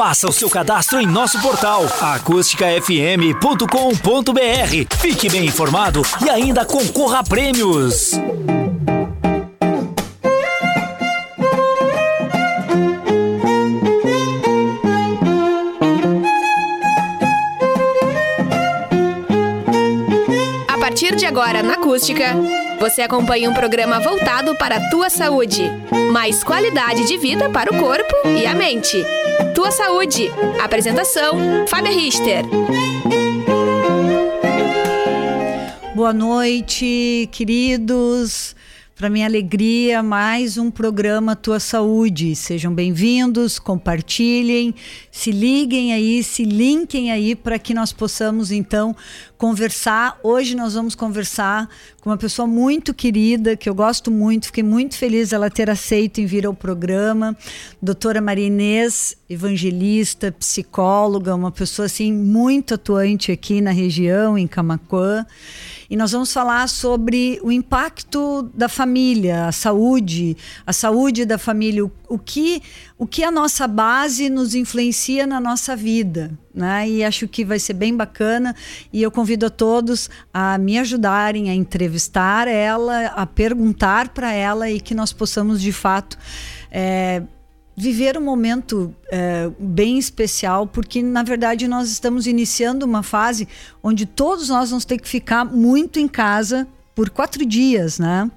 Faça o seu cadastro em nosso portal acústicafm.com.br. Fique bem informado e ainda concorra a prêmios. A partir de agora na Acústica, você acompanha um programa voltado para a tua saúde. Mais qualidade de vida para o corpo e a mente. Tua Saúde. Apresentação: Fábia Richter. Boa noite, queridos. Para minha alegria, mais um programa Tua Saúde. Sejam bem-vindos, compartilhem, se liguem aí, se linkem aí para que nós possamos então conversar. Hoje nós vamos conversar com uma pessoa muito querida, que eu gosto muito, fiquei muito feliz ela ter aceito em vir ao programa. Doutora Maria Inês, evangelista, psicóloga, uma pessoa assim muito atuante aqui na região, em Camaquã. E nós vamos falar sobre o impacto da família, a saúde, a saúde da família, o, o que o que a nossa base nos influencia na nossa vida, né? E acho que vai ser bem bacana e eu convido a todos a me ajudarem a entrevistar ela, a perguntar para ela e que nós possamos de fato é, viver um momento é, bem especial, porque na verdade nós estamos iniciando uma fase onde todos nós vamos ter que ficar muito em casa por quatro dias, né?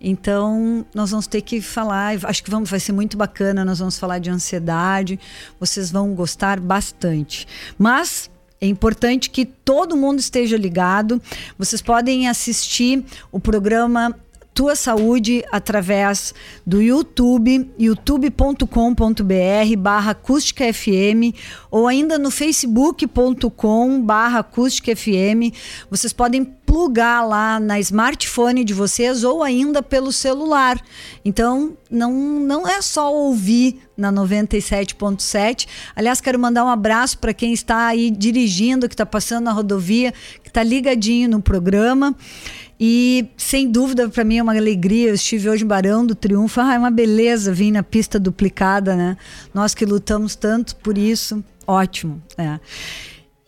Então, nós vamos ter que falar, acho que vamos, vai ser muito bacana, nós vamos falar de ansiedade, vocês vão gostar bastante. Mas é importante que todo mundo esteja ligado. Vocês podem assistir o programa tua saúde através do YouTube, youtube.com.br barra acústica FM ou ainda no facebook.com barra acústica FM. Vocês podem plugar lá na smartphone de vocês ou ainda pelo celular. Então, não, não é só ouvir na 97.7. Aliás, quero mandar um abraço para quem está aí dirigindo, que está passando na rodovia, que está ligadinho no programa. E sem dúvida para mim é uma alegria. Eu estive hoje em Barão do Triunfo. Ah, é uma beleza vir na pista duplicada, né? Nós que lutamos tanto por isso, ótimo. É.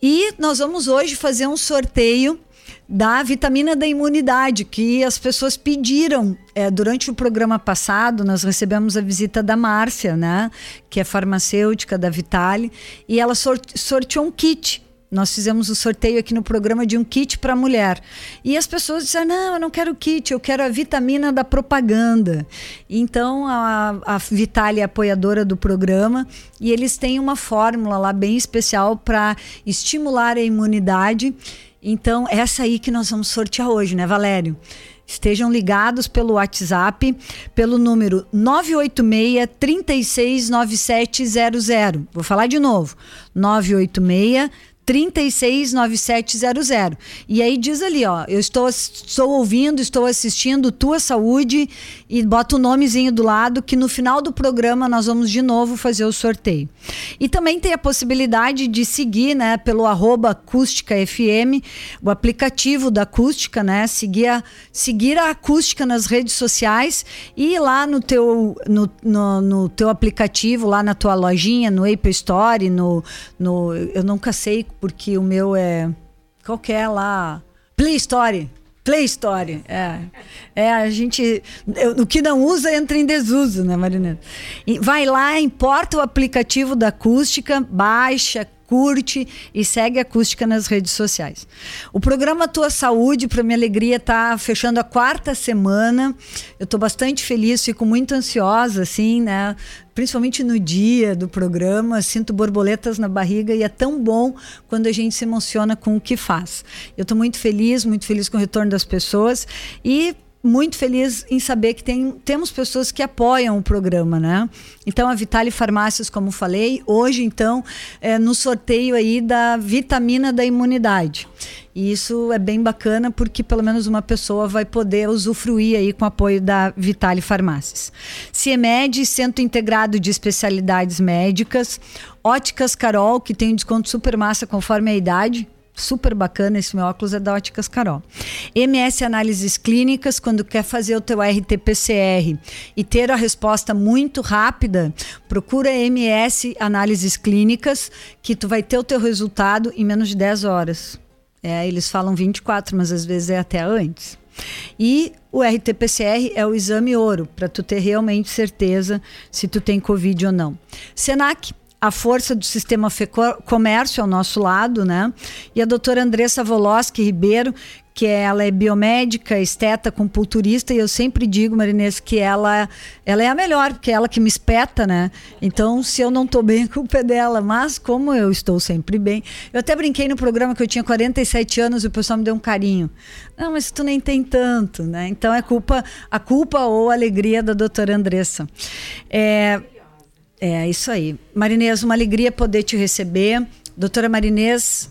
E nós vamos hoje fazer um sorteio da vitamina da imunidade, que as pessoas pediram. É, durante o programa passado, nós recebemos a visita da Márcia, né? Que é farmacêutica da Vitale, e ela sorteou um kit nós fizemos o sorteio aqui no programa de um kit para mulher. E as pessoas disseram: não, eu não quero kit, eu quero a vitamina da propaganda. Então a, a Vitale é apoiadora do programa e eles têm uma fórmula lá bem especial para estimular a imunidade. Então, essa aí que nós vamos sortear hoje, né, Valério? Estejam ligados pelo WhatsApp, pelo número 986 369700. Vou falar de novo. 986 369700. E aí diz ali, ó, eu estou, estou ouvindo, estou assistindo Tua Saúde e bota o nomezinho do lado que no final do programa nós vamos de novo fazer o sorteio. E também tem a possibilidade de seguir, né, pelo arroba acústica FM, o aplicativo da acústica, né, seguir a, seguir a acústica nas redes sociais e ir lá no teu, no, no, no teu aplicativo, lá na tua lojinha, no Apple Store, no, no eu nunca sei porque o meu é qualquer lá Play Store. Play Store, é. É, a gente. Eu, o que não usa entra em desuso, né, Marina? E vai lá, importa o aplicativo da acústica, baixa, curte e segue Acústica nas redes sociais. O programa Tua Saúde, para minha alegria, está fechando a quarta semana. Eu estou bastante feliz, fico muito ansiosa, assim, né? Principalmente no dia do programa, sinto borboletas na barriga e é tão bom quando a gente se emociona com o que faz. Eu estou muito feliz, muito feliz com o retorno das pessoas e muito feliz em saber que tem, temos pessoas que apoiam o programa, né? Então a Vitale Farmácias, como falei, hoje então é, no sorteio aí da vitamina da imunidade. E isso é bem bacana porque pelo menos uma pessoa vai poder usufruir aí com o apoio da Vitale Farmácias. CIEMED, Centro Integrado de Especialidades Médicas, Óticas Carol, que tem um desconto super massa conforme a idade, super bacana esse meu óculos é da Óticas Carol. MS Análises Clínicas, quando quer fazer o teu RT-PCR e ter a resposta muito rápida, procura MS Análises Clínicas, que tu vai ter o teu resultado em menos de 10 horas. É, eles falam 24, mas às vezes é até antes. E o RT-PCR é o exame ouro, para tu ter realmente certeza se tu tem Covid ou não. Senac, a força do sistema comércio ao nosso lado, né? E a doutora Andressa Voloski Ribeiro, que ela é biomédica, esteta, compulturista, e eu sempre digo, Marinês, que ela, ela é a melhor, porque é ela que me espeta, né? Então, se eu não estou bem, a culpa é dela. Mas, como eu estou sempre bem, eu até brinquei no programa que eu tinha 47 anos e o pessoal me deu um carinho. Não, mas tu nem tem tanto, né? Então, é culpa, a culpa ou a alegria da doutora Andressa. É, é isso aí. Marinês, uma alegria poder te receber. Doutora Marinês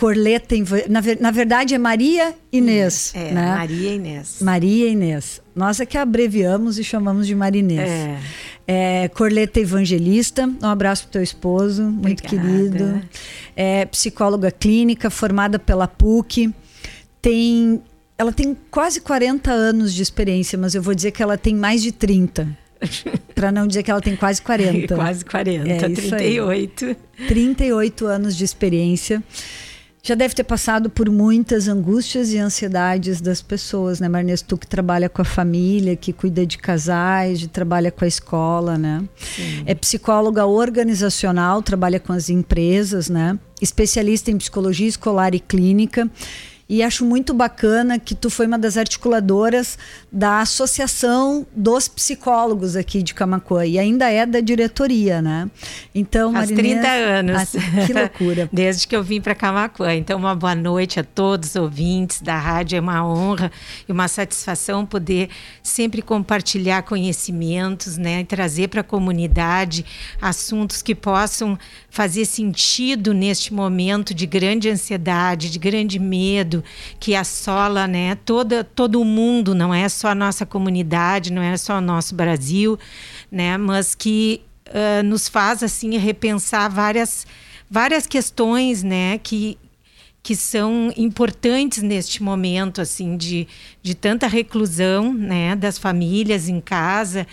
Corleta, na, na verdade é Maria Inês. É, né? Maria Inês. Maria Inês. Nós é que abreviamos e chamamos de Marinês. É. é Corleta Evangelista, um abraço para teu esposo, muito querido. É psicóloga clínica, formada pela PUC. Tem, ela tem quase 40 anos de experiência, mas eu vou dizer que ela tem mais de 30. Para não dizer que ela tem quase 40. quase 40, é 38. Aí. 38 anos de experiência. Já deve ter passado por muitas angústias e ansiedades das pessoas, né, Marnes? Tu que trabalha com a família, que cuida de casais, de trabalha com a escola, né? Sim. É psicóloga organizacional, trabalha com as empresas, né? Especialista em psicologia escolar e clínica e acho muito bacana que tu foi uma das articuladoras da Associação dos Psicólogos aqui de Camacuã e ainda é da diretoria, né? Então, Marinês, 30 anos. Ah, que loucura. Desde que eu vim para Camacuã. Então, uma boa noite a todos os ouvintes da rádio. É uma honra e uma satisfação poder sempre compartilhar conhecimentos, né, e trazer para a comunidade assuntos que possam fazer sentido neste momento de grande ansiedade, de grande medo que assola, né, toda todo o mundo, não é só a nossa comunidade, não é só o nosso Brasil, né, mas que uh, nos faz assim repensar várias várias questões, né, que que são importantes neste momento assim de, de tanta reclusão né das famílias em casa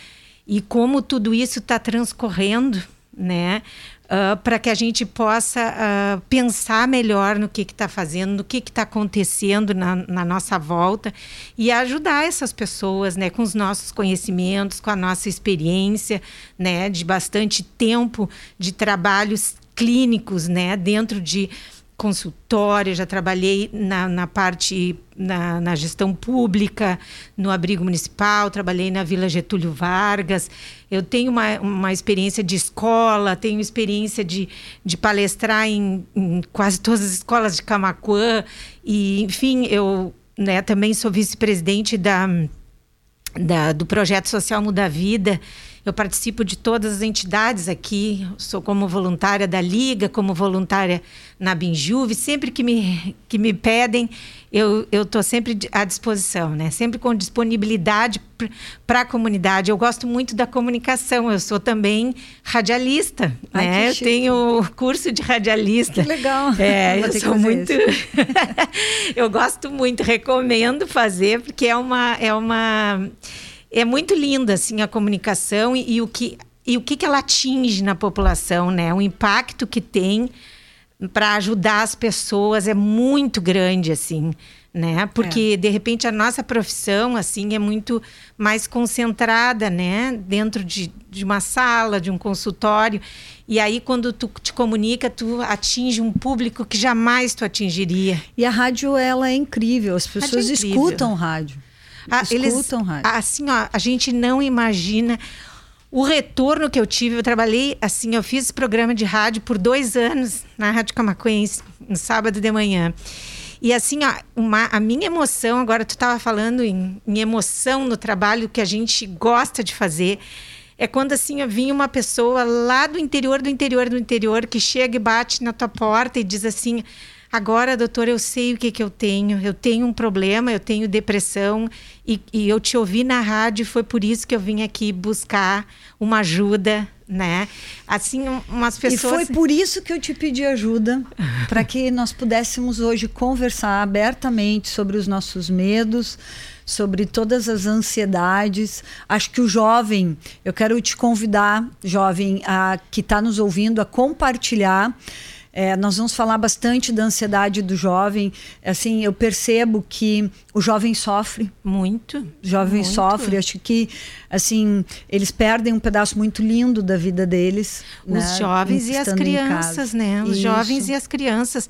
e como tudo isso está transcorrendo né Uh, para que a gente possa uh, pensar melhor no que está fazendo, no que está acontecendo na, na, nossa volta e ajudar essas pessoas né, com os nossos conhecimentos, com a nossa experiência né, de bastante tempo de trabalhos clínicos né, dentro de consultório, já trabalhei na, na parte, na, na, gestão pública, no abrigo municipal, trabalhei na Vila Getúlio Vargas. Eu tenho uma, uma experiência de escola, tenho experiência de, de palestrar em, em quase todas as escolas de Camacuã. E, enfim, eu né, também sou vice-presidente da, da, do projeto Social Muda a Vida eu participo de todas as entidades aqui, sou como voluntária da Liga, como voluntária na Binjuve. Sempre que me, que me pedem, eu estou sempre à disposição, né? sempre com disponibilidade para a comunidade. Eu gosto muito da comunicação, eu sou também radialista. Ai, né? Eu tenho curso de radialista. Que legal. É, eu sou muito. eu gosto muito, recomendo fazer, porque é uma. É uma é muito linda assim a comunicação e, e o que e o que, que ela atinge na população, né? O impacto que tem para ajudar as pessoas é muito grande assim, né? Porque é. de repente a nossa profissão assim é muito mais concentrada, né? Dentro de, de uma sala, de um consultório. E aí quando tu te comunica, tu atinge um público que jamais tu atingiria. E a rádio ela é incrível, as pessoas é incrível. escutam rádio. Ah, escutam eles, rádio. Assim, ó, a gente não imagina o retorno que eu tive. Eu trabalhei, assim, eu fiz programa de rádio por dois anos na Rádio Camacuense, no sábado de manhã. E assim, ó, uma, a minha emoção, agora tu estava falando em, em, emoção no trabalho que a gente gosta de fazer, é quando assim vinha uma pessoa lá do interior, do interior, do interior, que chega e bate na tua porta e diz assim: Agora, doutor, eu sei o que, que eu tenho. Eu tenho um problema, eu tenho depressão e, e eu te ouvi na rádio. Foi por isso que eu vim aqui buscar uma ajuda né? Assim, umas pessoas. E foi por isso que eu te pedi ajuda, para que nós pudéssemos hoje conversar abertamente sobre os nossos medos, sobre todas as ansiedades. Acho que o jovem, eu quero te convidar, jovem, a, que está nos ouvindo, a compartilhar. É, nós vamos falar bastante da ansiedade do jovem. Assim, eu percebo que o jovem sofre. Muito. O jovem muito. sofre. Acho que, assim, eles perdem um pedaço muito lindo da vida deles. Os né? jovens e as crianças, né? Os Isso. jovens e as crianças.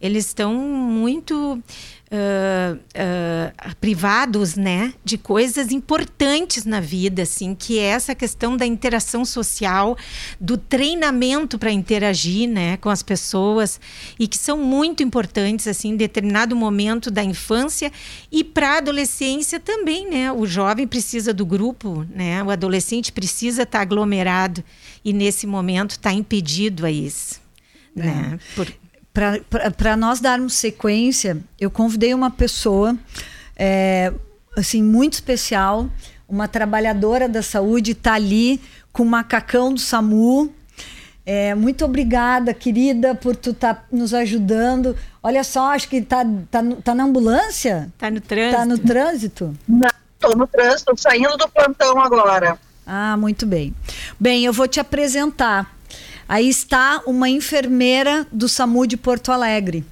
Eles estão muito uh, uh, privados, né, de coisas importantes na vida, assim, que é essa questão da interação social, do treinamento para interagir, né, com as pessoas e que são muito importantes, assim, em determinado momento da infância e para a adolescência também, né? O jovem precisa do grupo, né? O adolescente precisa estar tá aglomerado e nesse momento está impedido a isso. É. Né? Por para nós darmos sequência, eu convidei uma pessoa é, assim muito especial, uma trabalhadora da saúde, está ali com o macacão do SAMU. É, muito obrigada, querida, por tu estar tá nos ajudando. Olha só, acho que tá, tá, tá na ambulância? Tá no trânsito. Tá no trânsito? Não, tô no trânsito, saindo do plantão agora. Ah, muito bem. Bem, eu vou te apresentar. Aí está uma enfermeira do SAMU de Porto Alegre,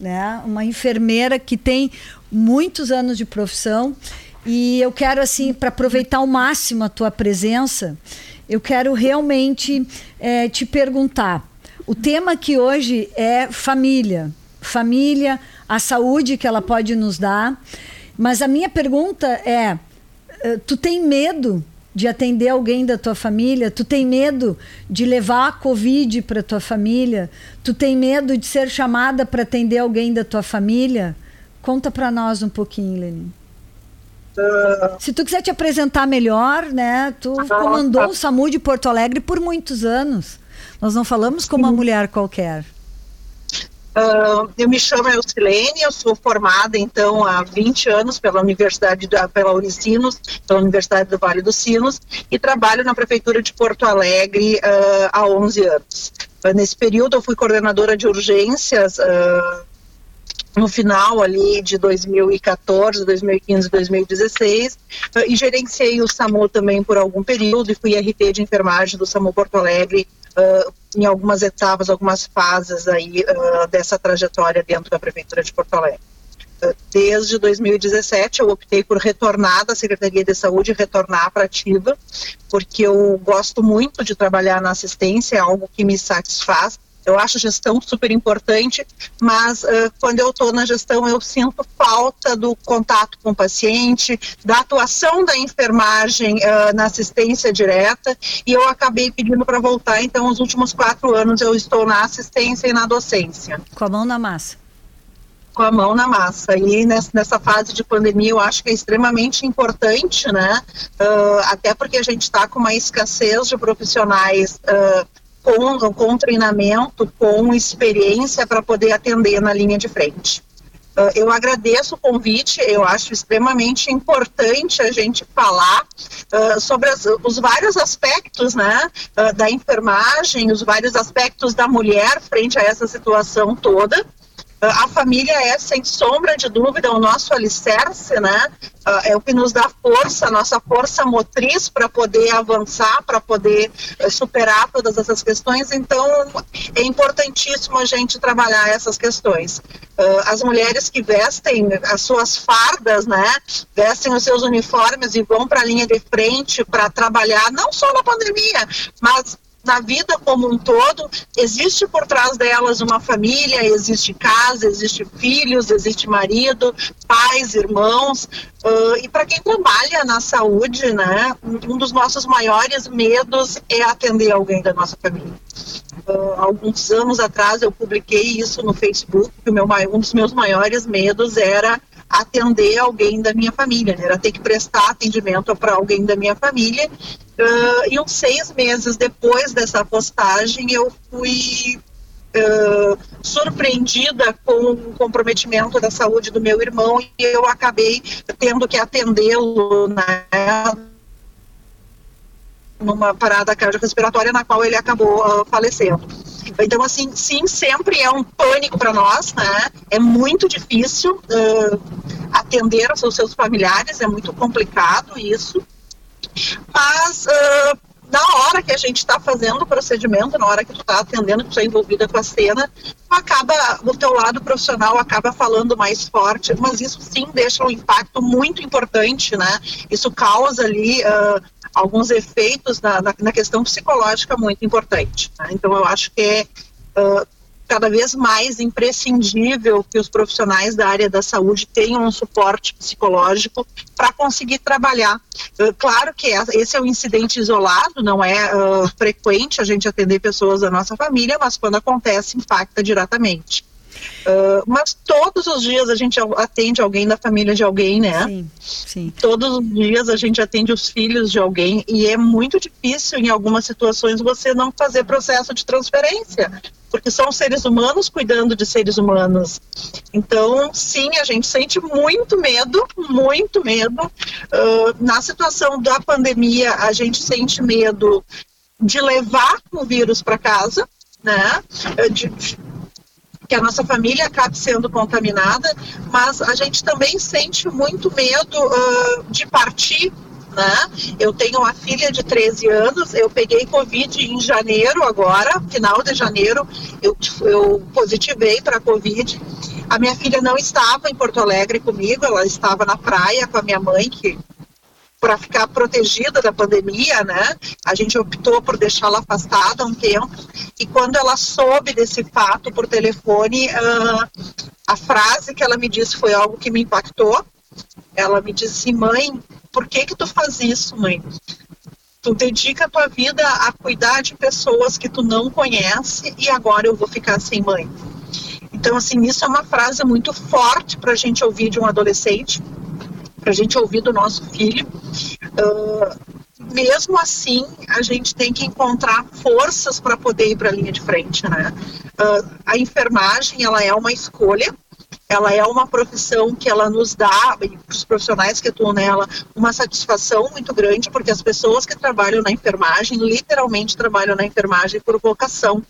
né? Uma enfermeira que tem muitos anos de profissão e eu quero assim para aproveitar ao máximo a tua presença, eu quero realmente é, te perguntar. O tema aqui hoje é família, família, a saúde que ela pode nos dar. Mas a minha pergunta é: eh, tu tem medo de atender alguém da tua família? Tu tem medo de levar a Covid para tua família? Tu tem medo de ser chamada para atender alguém da tua família? Conta para nós um pouquinho, Lenin. Uh, Se tu quiser te apresentar melhor, né? Tu uh, comandou o SAMU de Porto Alegre por muitos anos. Nós não falamos como uma mulher qualquer. Uh, eu me chamo Elcilene, eu sou formada então há 20 anos pela Universidade da, pela Unicinos, pela Universidade do Vale dos Sinos e trabalho na prefeitura de Porto Alegre uh, há 11 anos. Uh, nesse período eu fui coordenadora de urgências no final ali de 2014, 2015, 2016 e gerenciei o SAMU também por algum período e fui RT de enfermagem do SAMU Porto Alegre uh, em algumas etapas, algumas fases aí uh, dessa trajetória dentro da Prefeitura de Porto Alegre. Uh, desde 2017 eu optei por retornar da Secretaria de Saúde, retornar para ativa, porque eu gosto muito de trabalhar na assistência, é algo que me satisfaz, eu acho gestão super importante, mas uh, quando eu estou na gestão eu sinto falta do contato com o paciente, da atuação da enfermagem uh, na assistência direta e eu acabei pedindo para voltar. Então, os últimos quatro anos eu estou na assistência e na docência. Com a mão na massa com a mão na massa. E nessa fase de pandemia eu acho que é extremamente importante, né? Uh, até porque a gente está com uma escassez de profissionais uh, com, com treinamento, com experiência para poder atender na linha de frente. Uh, eu agradeço o convite, eu acho extremamente importante a gente falar uh, sobre as, os vários aspectos né, uh, da enfermagem, os vários aspectos da mulher frente a essa situação toda. A família é, sem sombra de dúvida, o nosso alicerce, né? É o que nos dá força, nossa força motriz para poder avançar, para poder eh, superar todas essas questões. Então, é importantíssimo a gente trabalhar essas questões. As mulheres que vestem as suas fardas, né? Vestem os seus uniformes e vão para a linha de frente para trabalhar, não só na pandemia, mas na vida como um todo, existe por trás delas uma família, existe casa, existe filhos, existe marido, pais, irmãos. Uh, e para quem trabalha na saúde, né, um dos nossos maiores medos é atender alguém da nossa família. Uh, alguns anos atrás eu publiquei isso no Facebook, que o meu, um dos meus maiores medos era atender alguém da minha família, né? era ter que prestar atendimento para alguém da minha família. Uh, e uns seis meses depois dessa postagem, eu fui uh, surpreendida com o comprometimento da saúde do meu irmão e eu acabei tendo que atendê-lo né, numa parada cardiorrespiratória na qual ele acabou uh, falecendo. Então, assim, sim, sempre é um pânico para nós, né? É muito difícil uh, atender aos seus familiares, é muito complicado isso. Mas uh, na hora que a gente está fazendo o procedimento, na hora que tu está atendendo, que tu está envolvida com a cena, acaba, o teu lado profissional acaba falando mais forte, mas isso sim deixa um impacto muito importante, né? Isso causa ali uh, alguns efeitos na, na, na, questão psicológica muito importante. Né? Então eu acho que é uh, cada vez mais imprescindível que os profissionais da área da saúde tenham um suporte psicológico para conseguir trabalhar. Claro que esse é um incidente isolado, não é uh, frequente a gente atender pessoas da nossa família, mas quando acontece, impacta diretamente. Uh, mas todos os dias a gente atende alguém da família de alguém, né? Sim, sim. Todos os dias a gente atende os filhos de alguém e é muito difícil em algumas situações você não fazer processo de transferência, porque são seres humanos cuidando de seres humanos. Então, sim, a gente sente muito medo, muito medo. Uh, na situação da pandemia, a gente sente medo de levar o vírus para casa, né? De, que a nossa família acabe sendo contaminada, mas a gente também sente muito medo uh, de partir né? Eu tenho uma filha de 13 anos, eu peguei Covid em janeiro agora, final de janeiro, eu, eu positivei para Covid. A minha filha não estava em Porto Alegre comigo, ela estava na praia com a minha mãe, que para ficar protegida da pandemia, né? A gente optou por deixá-la afastada um tempo. E quando ela soube desse fato por telefone, uh, a frase que ela me disse foi algo que me impactou. Ela me disse, mãe, por que que tu faz isso, mãe? Tu dedica a tua vida a cuidar de pessoas que tu não conhece e agora eu vou ficar sem mãe. Então, assim, isso é uma frase muito forte para a gente ouvir de um adolescente para a gente ouvir do nosso filho. Uh, mesmo assim, a gente tem que encontrar forças para poder ir para a linha de frente, né? Uh, a enfermagem, ela é uma escolha, ela é uma profissão que ela nos dá, para os profissionais que atuam nela, uma satisfação muito grande, porque as pessoas que trabalham na enfermagem, literalmente trabalham na enfermagem por vocação.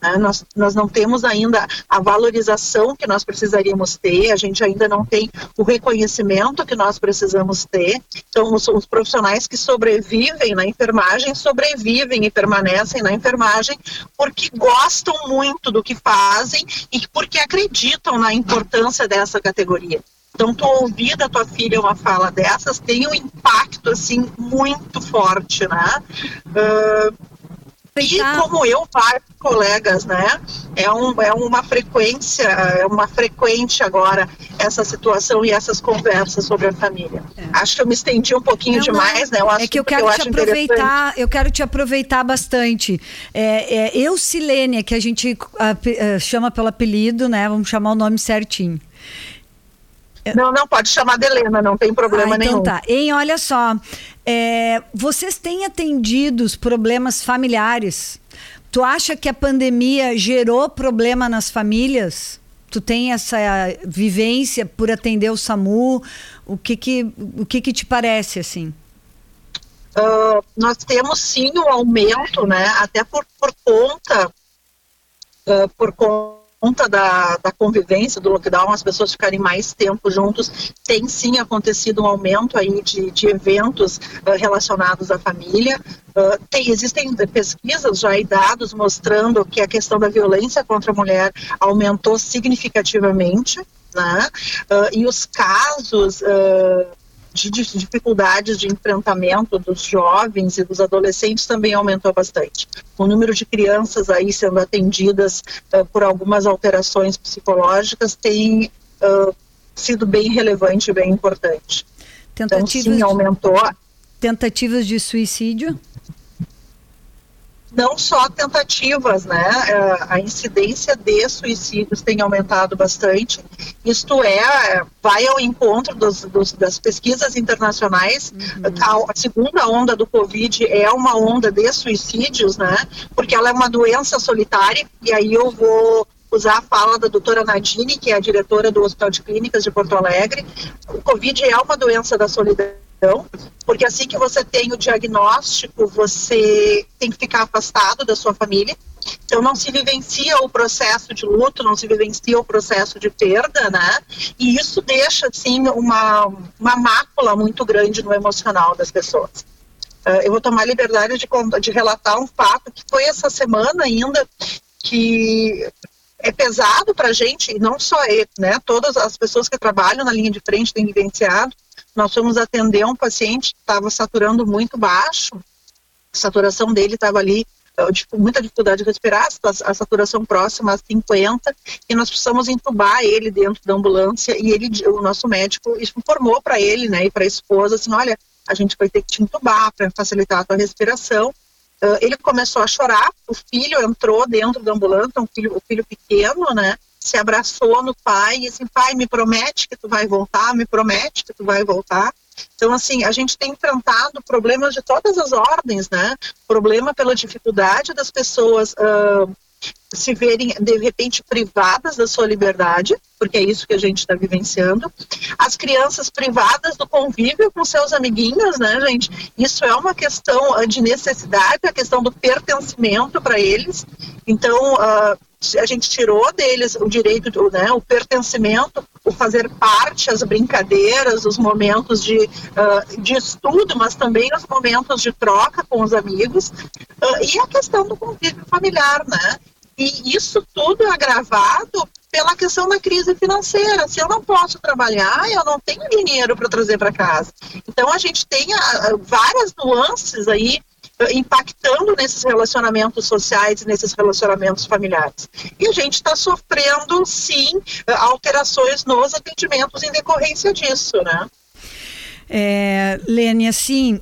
Né? Nós, nós não temos ainda a valorização que nós precisaríamos ter, a gente ainda não tem o reconhecimento que nós precisamos ter. Então, os, os profissionais que sobrevivem na enfermagem sobrevivem e permanecem na enfermagem porque gostam muito do que fazem e porque acreditam na importância dessa categoria. Então, tu ouvir da tua filha uma fala dessas tem um impacto, assim, muito forte, né? Uh, e como eu, vários colegas, né? É, um, é uma frequência, é uma frequente agora essa situação e essas conversas sobre a família. É. Acho que eu me estendi um pouquinho não, demais, não. né? é que eu quero que te aproveitar, eu quero te aproveitar bastante. É, é, eu, Silênia, que a gente a, a, chama pelo apelido, né? Vamos chamar o nome certinho. Não, não, pode chamar de Helena, não tem problema ah, então nenhum. Tá. Hein, olha só, é, vocês têm atendido os problemas familiares? Tu acha que a pandemia gerou problema nas famílias? Tu tem essa vivência por atender o SAMU? O que que, o que, que te parece assim? Uh, nós temos sim um aumento, né? Até por, por conta, uh, por conta conta da, da convivência, do lockdown, as pessoas ficarem mais tempo juntos, tem sim acontecido um aumento aí de, de eventos uh, relacionados à família. Uh, tem, existem pesquisas já e dados mostrando que a questão da violência contra a mulher aumentou significativamente. Né? Uh, e os casos de dificuldades de enfrentamento dos jovens e dos adolescentes também aumentou bastante. O número de crianças aí sendo atendidas uh, por algumas alterações psicológicas tem uh, sido bem relevante e bem importante. Tentativas então, sim, aumentou. Tentativas de suicídio? Não só tentativas, né? É, a incidência de suicídios tem aumentado bastante. Isto é, vai ao encontro dos, dos, das pesquisas internacionais. Uhum. A, a, segunda onda do Covid é uma onda de suicídios, né? Porque ela é uma doença solitária. E aí eu vou usar a fala da doutora Nadine, que é a diretora do Hospital de Clínicas de Porto Alegre. O Covid é uma doença da solidão então, porque assim que você tem o diagnóstico, você tem que ficar afastado da sua família. Então não se vivencia o processo de luto, não se vivencia o processo de perda, né? E isso deixa assim uma uma mácula muito grande no emocional das pessoas. Uh, eu vou tomar liberdade de, de relatar um fato que foi essa semana ainda que é pesado para a gente, e não só ele, né? Todas as pessoas que trabalham na linha de frente têm vivenciado nós fomos atender um paciente que estava saturando muito baixo, a saturação dele estava ali, tipo, muita dificuldade de respirar, a saturação próxima a 50, e nós precisamos entubar ele dentro da ambulância, e ele, o nosso médico informou para ele, né, e para a esposa, assim, olha, a gente vai ter que te entubar para facilitar a tua respiração, Uh, ele começou a chorar, o filho entrou dentro da ambulância, um filho, o filho pequeno, né? Se abraçou no pai e assim, pai, me promete que tu vai voltar, me promete que tu vai voltar. Então, assim, a gente tem enfrentado problemas de todas as ordens, né? Problema pela dificuldade das pessoas uh, se verem, de repente, privadas da sua liberdade, porque é isso que a gente está vivenciando. As crianças privadas do convívio com seus amiguinhos, né, gente? Isso é uma questão ah, de necessidade, a questão do pertencimento para eles. Então, uh, a gente tirou deles o direito, do, né, o pertencimento, o fazer parte, as brincadeiras, os momentos de, uh, de estudo, mas também os momentos de troca com os amigos, uh, e a questão do convívio familiar, né? E isso tudo é agravado pela questão da crise financeira. Se eu não posso trabalhar, eu não tenho dinheiro para trazer para casa. Então a gente tem a, várias nuances aí impactando nesses relacionamentos sociais, nesses relacionamentos familiares. E a gente está sofrendo, sim, alterações nos atendimentos em decorrência disso, né? É, Lene, assim,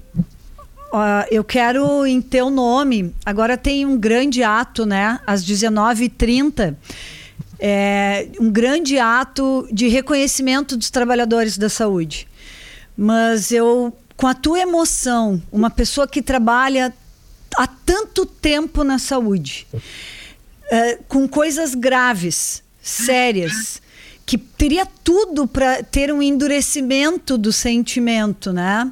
eu quero em teu nome, agora tem um grande ato, né, às 19h30, é, um grande ato de reconhecimento dos trabalhadores da saúde. Mas eu com a tua emoção, uma pessoa que trabalha há tanto tempo na saúde, é, com coisas graves, sérias, que teria tudo para ter um endurecimento do sentimento, né?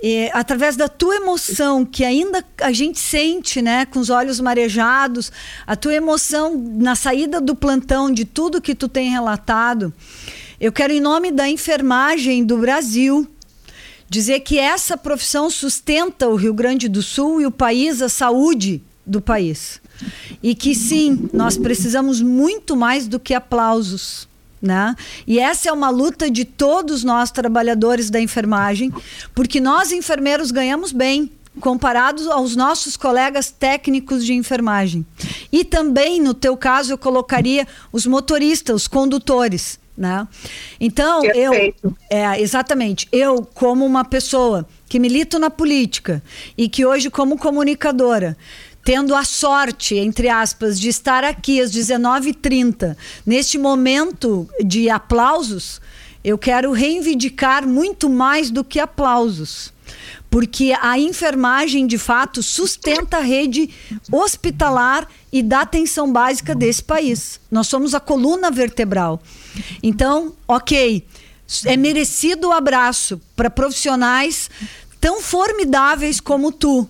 E, através da tua emoção, que ainda a gente sente, né, com os olhos marejados, a tua emoção na saída do plantão, de tudo que tu tem relatado, eu quero, em nome da enfermagem do Brasil, dizer que essa profissão sustenta o Rio Grande do Sul e o país, a saúde do país. E que sim, nós precisamos muito mais do que aplausos. Né? E essa é uma luta de todos nós trabalhadores da enfermagem, porque nós enfermeiros ganhamos bem comparados aos nossos colegas técnicos de enfermagem. E também, no teu caso, eu colocaria os motoristas, os condutores, né? Então, Perfeito. eu. É, exatamente. Eu, como uma pessoa que milito na política e que hoje, como comunicadora, tendo a sorte, entre aspas, de estar aqui às 19h30, neste momento de aplausos, eu quero reivindicar muito mais do que aplausos porque a enfermagem de fato sustenta a rede hospitalar e da atenção básica desse país. Nós somos a coluna vertebral. Então, ok, é merecido o abraço para profissionais tão formidáveis como tu,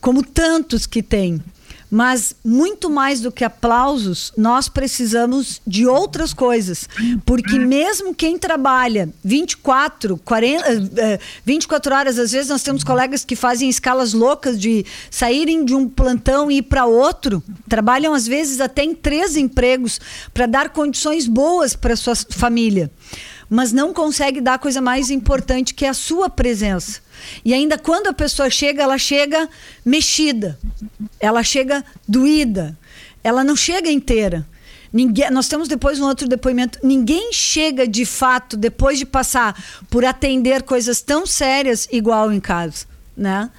como tantos que tem. Mas muito mais do que aplausos, nós precisamos de outras coisas. Porque mesmo quem trabalha 24, 40, 24 horas, às vezes nós temos colegas que fazem escalas loucas de saírem de um plantão e ir para outro, trabalham às vezes até em três empregos para dar condições boas para sua família mas não consegue dar a coisa mais importante que é a sua presença. E ainda quando a pessoa chega, ela chega mexida, ela chega doída, ela não chega inteira. Ninguém, nós temos depois um outro depoimento. Ninguém chega de fato, depois de passar por atender coisas tão sérias, igual em casa. Né?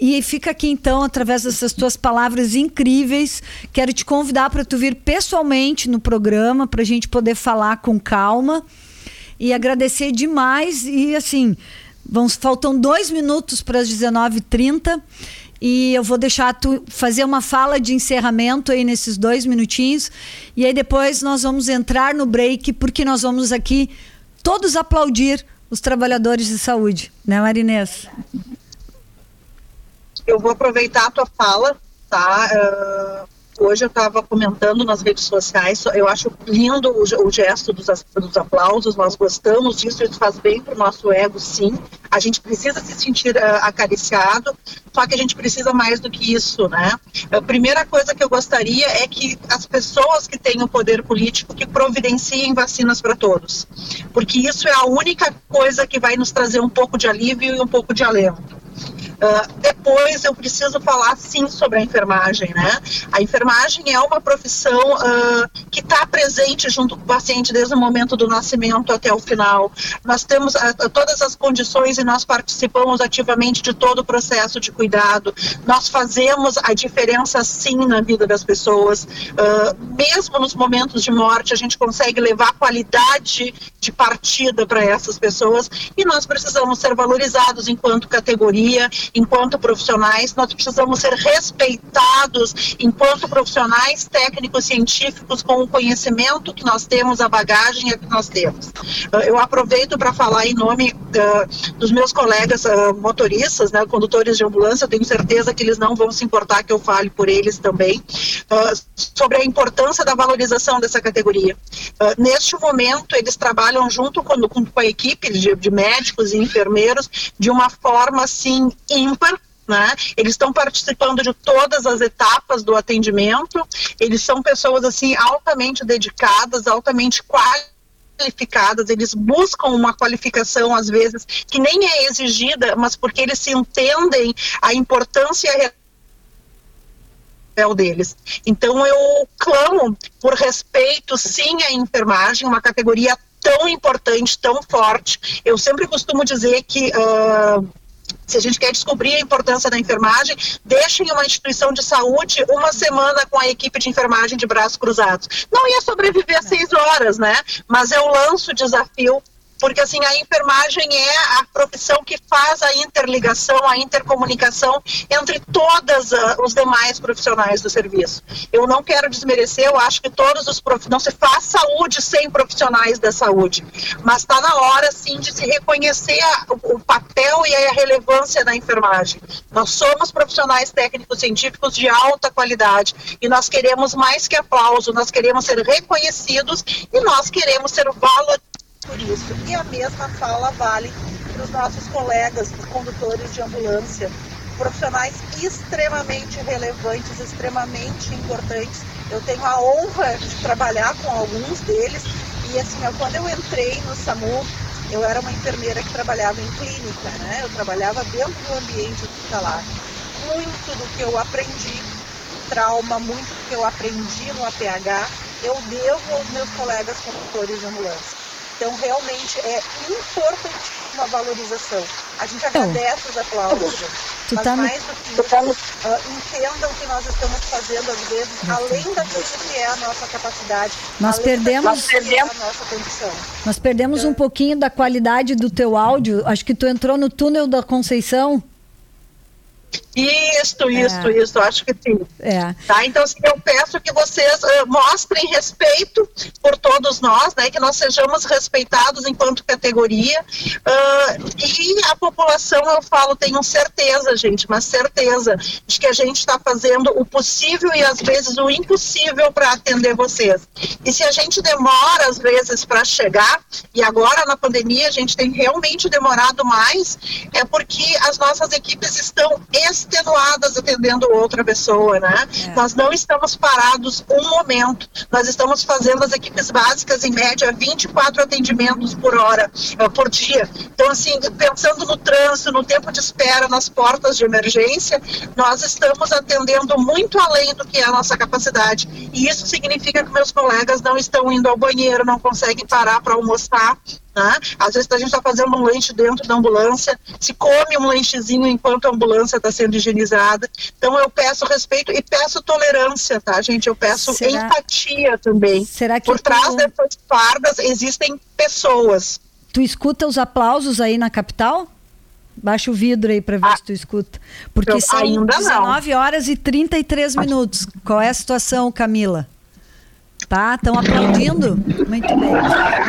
E fica aqui então, através dessas tuas palavras incríveis, quero te convidar para tu vir pessoalmente no programa, para a gente poder falar com calma e agradecer demais. E assim, vamos, faltam dois minutos para as 19h30 e eu vou deixar tu fazer uma fala de encerramento aí nesses dois minutinhos. E aí depois nós vamos entrar no break, porque nós vamos aqui todos aplaudir os trabalhadores de saúde, né, Marinês? Eu vou aproveitar a tua fala, tá? Uh, Hoje eu estava comentando nas redes sociais, eu acho lindo o, o gesto dos, dos, aplausos, nós gostamos disso, isso faz bem para o nosso ego, sim. A gente precisa se sentir uh, acariciado, só que a gente precisa mais do que isso, né? A primeira coisa que eu gostaria é que as pessoas que têm o poder político que providenciem vacinas para todos, porque isso é a única coisa que vai nos trazer um pouco de alívio e um pouco de alento. Uh, depois eu preciso falar sim sobre a enfermagem, né? A enfermagem é uma profissão uh, que está presente junto com o paciente desde o momento do nascimento até o final. Nós temos uh, todas as condições e nós participamos ativamente de todo o processo de cuidado. Nós fazemos a diferença sim na vida das pessoas. mesmo nos momentos de morte, a gente consegue levar qualidade de partida para essas pessoas e nós precisamos ser valorizados enquanto categoria enquanto profissionais, nós precisamos ser respeitados enquanto profissionais técnicos científicos com o conhecimento que nós temos, a bagagem que nós temos. Ah, eu aproveito para falar em nome uh, dos meus colegas uh, motoristas, né, condutores de ambulância, eu tenho certeza que eles não vão se importar que eu fale por eles também, uh, sobre a importância da valorização dessa categoria. neste momento, eles trabalham junto com, com a equipe de, de médicos e enfermeiros de uma forma, assim, ímpar, né? Eles estão participando de todas as etapas do atendimento. Eles são pessoas assim altamente dedicadas, altamente qualificadas. Eles buscam uma qualificação às vezes que nem é exigida, mas porque eles se entendem a importância papel deles. Então eu clamo por respeito, sim, à enfermagem, uma categoria tão importante, tão forte. Eu sempre costumo dizer que uh, se a gente quer descobrir a importância da enfermagem, deixem uma instituição de saúde uma semana com a equipe de enfermagem de braços cruzados. Não ia sobreviver seis horas, né? Mas eu lanço o desafio porque assim a enfermagem é a profissão que faz a interligação, a intercomunicação entre todos uh, ah, os demais profissionais do serviço. Eu não quero desmerecer, eu acho que todos os profissionais, não se faz saúde sem profissionais da saúde, mas está na hora sim de se reconhecer a, o, o papel e a relevância da enfermagem. Nós somos profissionais técnicos científicos de alta qualidade e nós queremos mais que aplauso, nós queremos ser reconhecidos e nós queremos ser valorizados isso. E a mesma fala vale para os nossos colegas, condutores de ambulância, profissionais extremamente relevantes, extremamente importantes. Eu tenho a honra de trabalhar com alguns deles e assim, quando eu entrei no SAMU, eu era uma enfermeira que trabalhava em clínica, né? Eu trabalhava dentro do ambiente hospitalar. Muito do que eu aprendi, trauma, muito do que eu aprendi no APH, eu devo aos meus colegas condutores de ambulância. Então, realmente é importantíssima a valorização. A gente então, agradece os aplausos, tu mas tá mais do que isso, uh, entendam que nós estamos fazendo, às vezes, além daquilo que é a nossa capacidade, nós perdemos, que é a nossa condição. Nós perdemos então, um pouquinho da qualidade do teu áudio. Acho que tu entrou no túnel da Conceição. Isso, isso, é. isso, acho que sim. É. Tá? Então, assim, eu peço que vocês uh, mostrem respeito por todos nós, né, que nós sejamos respeitados enquanto categoria. Uh, e a população, eu falo, tenho certeza, gente, mas certeza de que a gente está fazendo o possível e às vezes o impossível para atender vocês. E se a gente demora, às vezes, para chegar, e agora na pandemia a gente tem realmente demorado mais, é porque as nossas equipes estão extenuadas atendendo outra pessoa, né? É. Nós não estamos parados um momento, nós estamos fazendo as equipes básicas, em média, 24 atendimentos por hora, uh, por dia. Então, assim, pensando no trânsito, no tempo de espera, nas portas de emergência, nós estamos atendendo muito além do que é a nossa capacidade. E isso significa que meus colegas não estão indo ao banheiro, não conseguem parar para almoçar, né? Às vezes a gente está fazendo um lanche dentro da ambulância, se come um lanchezinho enquanto a ambulância está sendo higienizada. Então eu peço respeito e peço tolerância, tá, gente? Eu peço Será... empatia também. Será que Por trás dessas fardas existem pessoas. Tu escuta os aplausos aí na capital? Baixa o vidro aí para ver ah, se tu escuta. Porque são ainda 19 não. horas e 33 minutos. Qual é a situação, Camila? Tá, estão aplaudindo? Muito bem.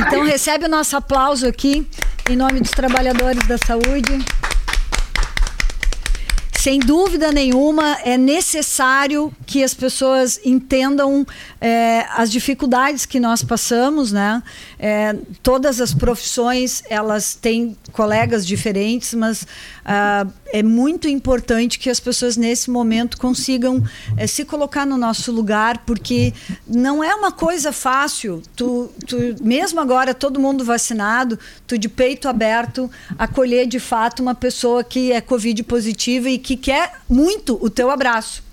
Então recebe o nosso aplauso aqui. em nome dos trabalhadores da saúde. Sem dúvida nenhuma, é necessário que as pessoas entendam é, as dificuldades que nós passamos, né? É, todas as profissões elas têm colegas diferentes, mas ah, é muito importante que as pessoas nesse momento consigam é, se colocar no nosso lugar, porque não é uma coisa fácil. Tu, tu, mesmo agora todo mundo vacinado, tu de peito aberto acolher de fato uma pessoa que é covid positiva e que quer muito o teu abraço.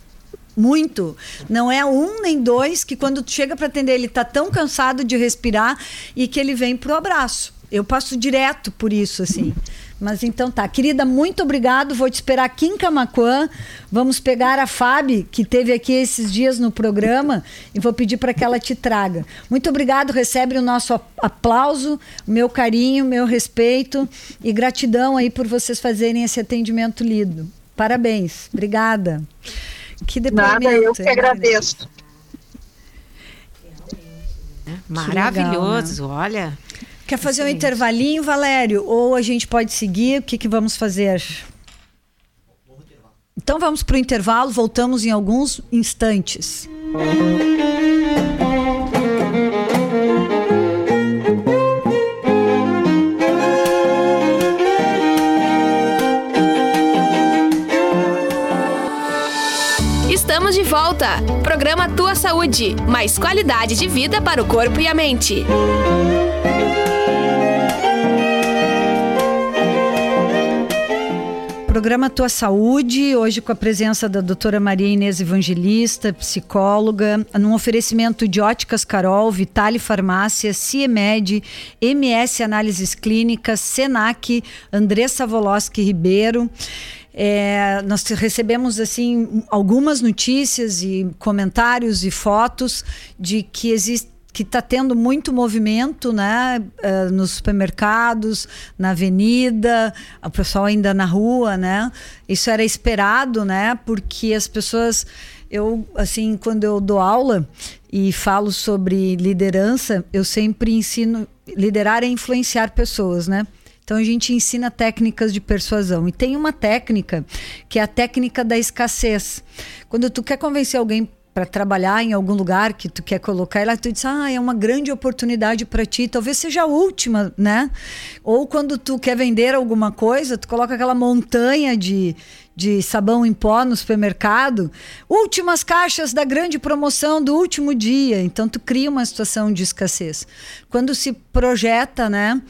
Muito. Não é um nem dois que quando chega para atender ele tá tão cansado de respirar e que ele vem pro abraço. Eu passo direto por isso assim. Mas então tá, querida, muito obrigado. Vou te esperar aqui em Camacuã. Vamos pegar a Fábio, que teve aqui esses dias no programa, e vou pedir para que ela te traga. Muito obrigado, recebe o nosso aplauso, meu carinho, meu respeito e gratidão aí por vocês fazerem esse atendimento lido. Parabéns, obrigada. Que depoimento. Nada, eu que agradeço. Maravilhoso, legal, né? olha. Quer fazer Excelente. um intervalinho, Valério? Ou a gente pode seguir? O que, que vamos fazer? Então vamos para o intervalo, voltamos em alguns instantes. Estamos de volta. Programa Tua Saúde. Mais qualidade de vida para o corpo e a mente. Programa Tua Saúde, hoje com a presença da doutora Maria Inês Evangelista, psicóloga, num oferecimento de Óticas Carol, Vitale Farmácia, CIEMED, MS Análises Clínicas, Senac, Andressa Voloski Ribeiro. É, nós recebemos assim algumas notícias e comentários e fotos de que existe que está tendo muito movimento né, uh, nos supermercados, na avenida, o pessoal ainda na rua, né? Isso era esperado, né? Porque as pessoas, eu assim, quando eu dou aula e falo sobre liderança, eu sempre ensino liderar é influenciar pessoas, né? Então a gente ensina técnicas de persuasão. E tem uma técnica que é a técnica da escassez. Quando tu quer convencer alguém para trabalhar em algum lugar que tu quer colocar, e lá tu diz, ah, é uma grande oportunidade para ti, talvez seja a última, né? Ou quando tu quer vender alguma coisa, tu coloca aquela montanha de, de sabão em pó no supermercado, últimas caixas da grande promoção do último dia, então tu cria uma situação de escassez. Quando se projeta, né?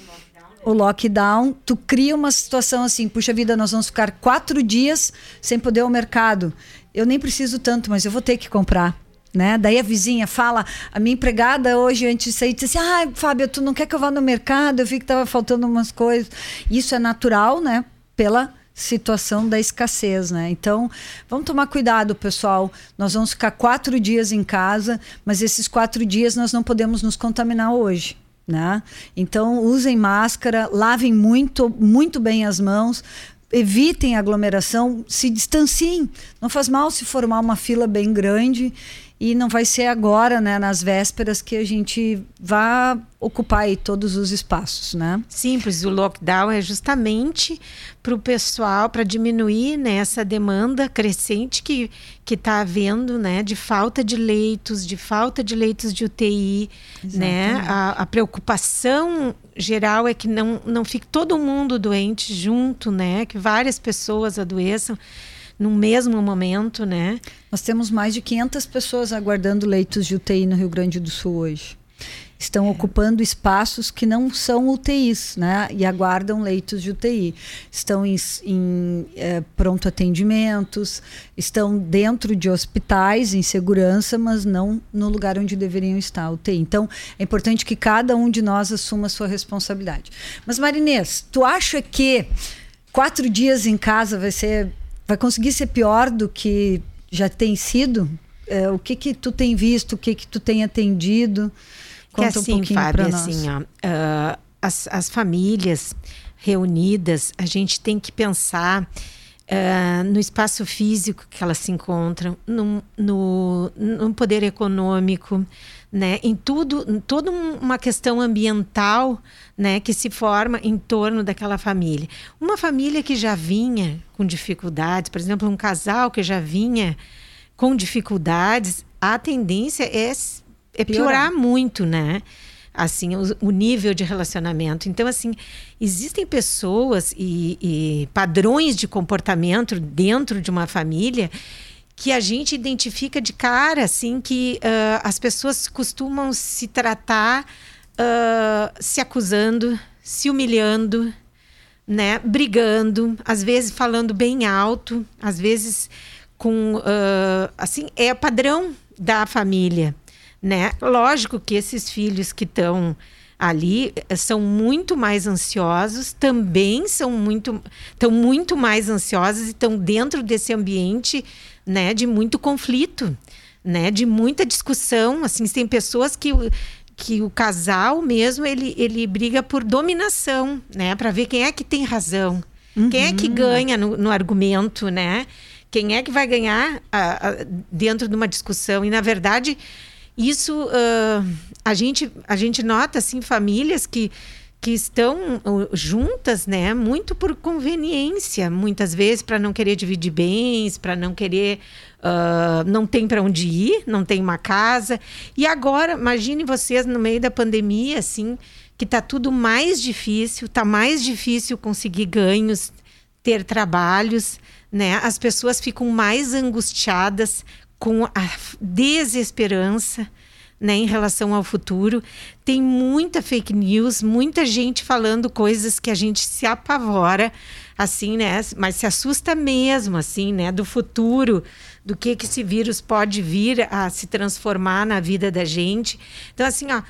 o lockdown, tu cria uma situação assim, puxa vida, nós vamos ficar quatro dias sem poder ir ao mercado eu nem preciso tanto, mas eu vou ter que comprar. Né? Daí a vizinha fala, a minha empregada hoje antes de sair disse assim: "Ah, Fábio, tu não quer que eu vá no mercado? Eu vi que estava faltando umas coisas". Isso é natural, né? Pela situação da escassez, né? Então, vamos tomar cuidado, pessoal. Nós vamos ficar quatro dias em casa, mas esses quatro dias nós não podemos nos contaminar hoje. Né? Então usem máscara, lavem muito, muito bem as mãos, evitem aglomeração, se distanciem. Não faz mal se formar uma fila bem grande e não vai ser agora, né, nas vésperas, que a gente vá ocupar todos os espaços, né? Simples, o lockdown é justamente para o pessoal, para diminuir né, essa demanda crescente que que está havendo, né, de falta de leitos, de falta de leitos de UTI, né? A, a, preocupação geral é que não não fique todo mundo doente junto, né? Que várias pessoas adoeçam no mesmo momento, né? Nós temos mais de 500 pessoas aguardando leitos de UTI no Rio Grande do Sul hoje. Estão é. ocupando espaços que não são UTIs, né? E aguardam leitos de UTI. Estão em, em é, pronto atendimentos, estão dentro de hospitais em segurança, mas não no lugar onde deveriam estar, UTI. Então, é importante que cada um de nós assuma a sua responsabilidade. Mas, Marinês, tu acha que quatro dias em casa vai ser vai conseguir ser pior do que já tem sido? É, o que que tu tem visto? O que que tu tem atendido? Conta que assim, um pouquinho Fábio, assim, ó, uh, as, as famílias reunidas, a gente tem que pensar uh, no espaço físico que elas se encontram, no, no, no poder econômico, né, em tudo, em toda uma questão ambiental, né, que se forma em torno daquela família. Uma família que já vinha com dificuldades, por exemplo, um casal que já vinha com dificuldades, a tendência é, é piorar, piorar muito, né? Assim o, o, nível de relacionamento. Então, assim, existem pessoas e, e padrões de comportamento dentro de uma família que a gente identifica de cara, assim, que uh, as pessoas costumam se tratar uh, se acusando, se humilhando, né, brigando, às vezes falando bem alto, às vezes com, uh, assim, é padrão da família né? Lógico que esses filhos que estão ali eh, são muito mais ansiosos, também são muito, estão muito mais ansiosos e estão dentro desse ambiente, né, de muito conflito, né, de muita discussão, assim, tem pessoas que que o casal mesmo ele, ele briga por dominação, né, para ver quem é que tem razão, uhum. quem é que uhum. ganha no, no argumento, né? Quem é que vai ganhar a, a, dentro de uma discussão? E na verdade, isso uh, a, gente, a gente nota assim famílias que que estão juntas, né, muito por conveniência, muitas vezes para não querer dividir bens, para não querer, uh, não tem para onde ir, não tem uma casa. E agora, imagine vocês no meio da pandemia, assim, que está tudo mais difícil, está mais difícil conseguir ganhos, ter trabalhos, né? As pessoas ficam mais angustiadas, com a desesperança né, em relação ao futuro. Tem muita fake news, muita gente falando coisas que a gente se apavora, assim, né? Mas se assusta mesmo, assim, né? Do futuro, do que, que esse vírus pode vir a se transformar na vida da gente. Então, assim, ó.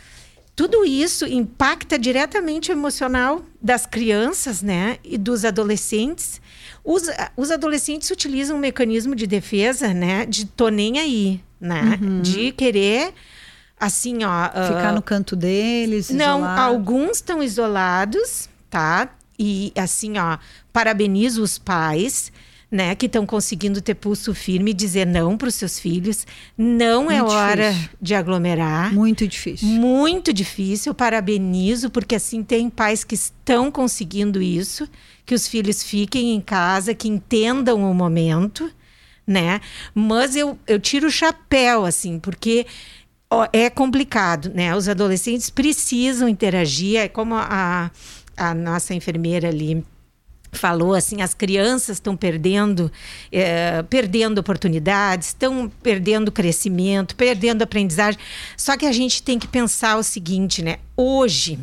Tudo isso impacta diretamente o emocional das crianças, né, e dos adolescentes os, os adolescentes utilizam um mecanismo de defesa, né? De tô nem aí, né? Uhum. De querer assim, ó. Ficar uh, no canto deles. Não, isolado. alguns estão isolados, tá? E assim, ó, parabenizo os pais. Né, que estão conseguindo ter pulso firme e dizer não para os seus filhos. Não é Muito é hora difícil. de aglomerar. Muito difícil. Muito difícil. Parabenizo, porque assim tem pais que estão conseguindo isso que os filhos fiquem em casa, que entendam o momento, né? Mas eu, eu tiro o chapéu, assim, porque ó, é complicado, né? Os adolescentes precisam interagir, é como a, a nossa enfermeira ali falou assim as crianças estão perdendo é, perdendo oportunidades estão perdendo crescimento perdendo aprendizagem só que a gente tem que pensar o seguinte né hoje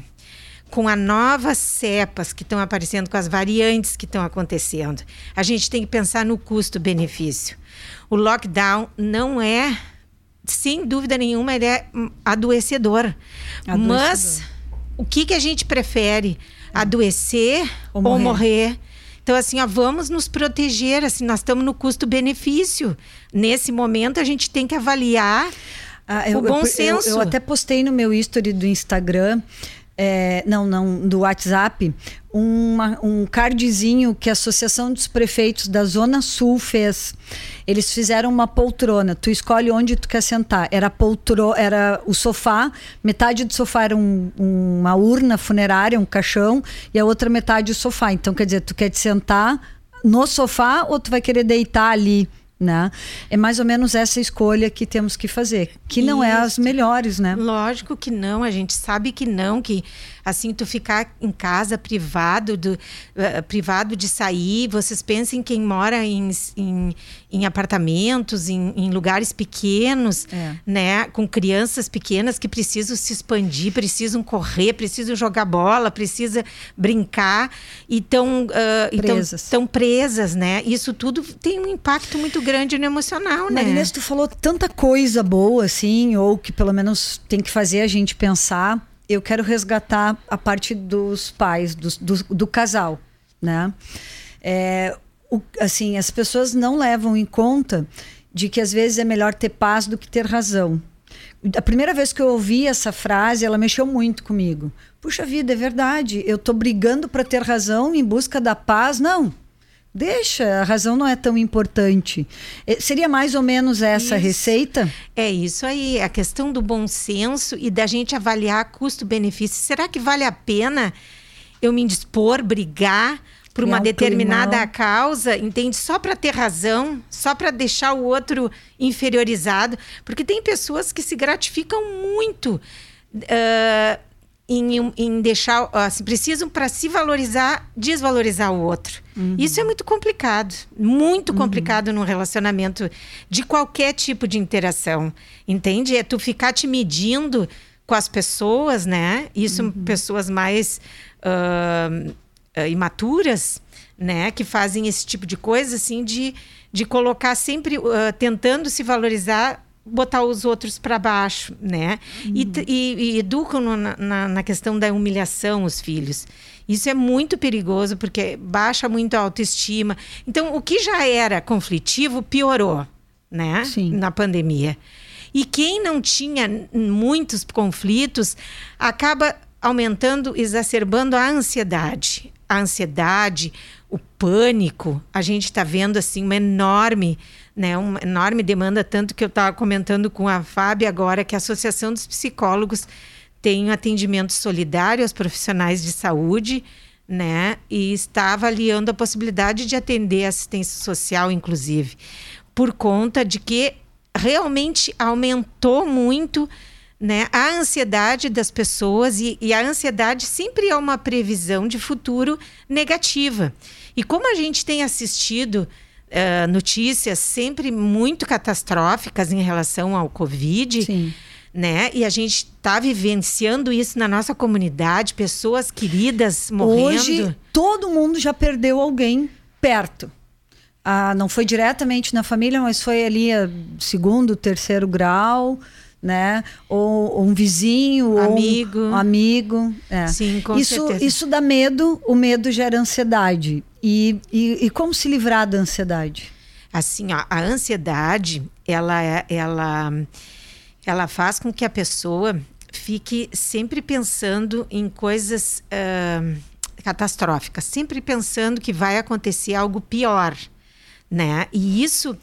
com as novas cepas que estão aparecendo, com as variantes que estão acontecendo. A gente tem que pensar no custo-benefício. O lockdown não é, sem dúvida nenhuma, ele é adoecedor. adoecedor. Mas o que, que a gente prefere? Adoecer ou morrer? Ou morrer? Então, assim, ó, vamos nos proteger. Assim, nós estamos no custo-benefício. Nesse momento, a gente tem que avaliar ah, eu, o bom eu, senso. Eu, eu até postei no meu history do Instagram é, não, não, do WhatsApp, uma, um cardzinho que a Associação dos Prefeitos da Zona Sul fez. Eles fizeram uma poltrona. Tu escolhe onde tu quer sentar. Era poltro, era o sofá. Metade do sofá era um, uma urna funerária, um caixão, e a outra metade o sofá. Então, quer dizer, tu quer te sentar no sofá ou tu vai querer deitar ali? Né? É mais ou menos essa escolha que temos que fazer, que não Isso. é as melhores, né? Lógico que não, a gente sabe que não, que assim tu ficar em casa privado do uh, privado de sair, vocês pensem quem mora em, em, em apartamentos, em, em, lugares pequenos, é. né, com crianças pequenas que precisam se expandir, precisam correr, precisam jogar bola, precisam brincar e estão uh, presas. Tão, tão presas, né? Isso tudo tem um impacto muito grande grande no emocional, né? Marinês, tu falou tanta coisa boa, assim, ou que pelo menos tem que fazer a gente pensar. Eu quero resgatar a parte dos pais, do, do, do casal, né? É, o, assim, as pessoas não levam em conta de que às vezes é melhor ter paz do que ter razão. A primeira vez que eu ouvi essa frase, ela mexeu muito comigo. Puxa vida, é verdade. Eu tô brigando para ter razão em busca da paz? Não Deixa, a razão não é tão importante. Eh, seria mais ou menos essa Isso. receita? É isso aí, a questão do bom senso e da gente avaliar custo-benefício. Será que vale a pena eu me indispor, brigar por uma um determinada causa, entende? Só para ter razão, só para deixar o outro inferiorizado, porque tem pessoas que se gratificam muito ah, em, em deixar, assim, precisam para se valorizar, desvalorizar o outro. Isso é muito complicado, muito complicado num relacionamento de qualquer tipo de interação, entende? É tu ficar te medindo com as pessoas, né? Isso pessoas mais ah, imaturas, né? Que fazem esse tipo de coisa, assim, de, de colocar sempre ah, tentando se valorizar, botar os outros para baixo, né? E t- E, e educam no- na, na, questão da humilhação os filhos. Isso é muito perigoso porque baixa muito a autoestima. Então, o que já era conflitivo piorou, né? Sim. Na pandemia. E quem não tinha muitos conflitos acaba aumentando, exacerbando a ansiedade. A ansiedade, o pânico. A gente está vendo assim uma enorme, né, uma enorme demanda, tanto que eu estava comentando com a Fábio agora que a Associação dos Psicólogos tem um atendimento solidário aos profissionais de saúde, né? E está avaliando a possibilidade de atender assistência social, inclusive, por conta de que realmente aumentou muito né, a ansiedade das pessoas e, e a ansiedade sempre é uma previsão de futuro negativa. E como a gente tem assistido eh, notícias sempre muito catastróficas em relação ao Covid, Sim. né? E a gente está vivenciando isso na nossa comunidade, pessoas queridas morrendo. Hoje, todo mundo já perdeu alguém perto. Ah, não foi diretamente na família, mas foi ali a segundo, terceiro grau, né? Ou, ou um vizinho, um- Amigo. um amigo. é. Sim, com isso, certeza. Isso dá medo, o medo gera ansiedade. E, e, e como se livrar da ansiedade? Assim, ó, a ansiedade, ela, é- ela, ela faz com que a pessoa fique sempre pensando em coisas ah, catastróficas, sempre pensando que vai acontecer algo pior, né? E isso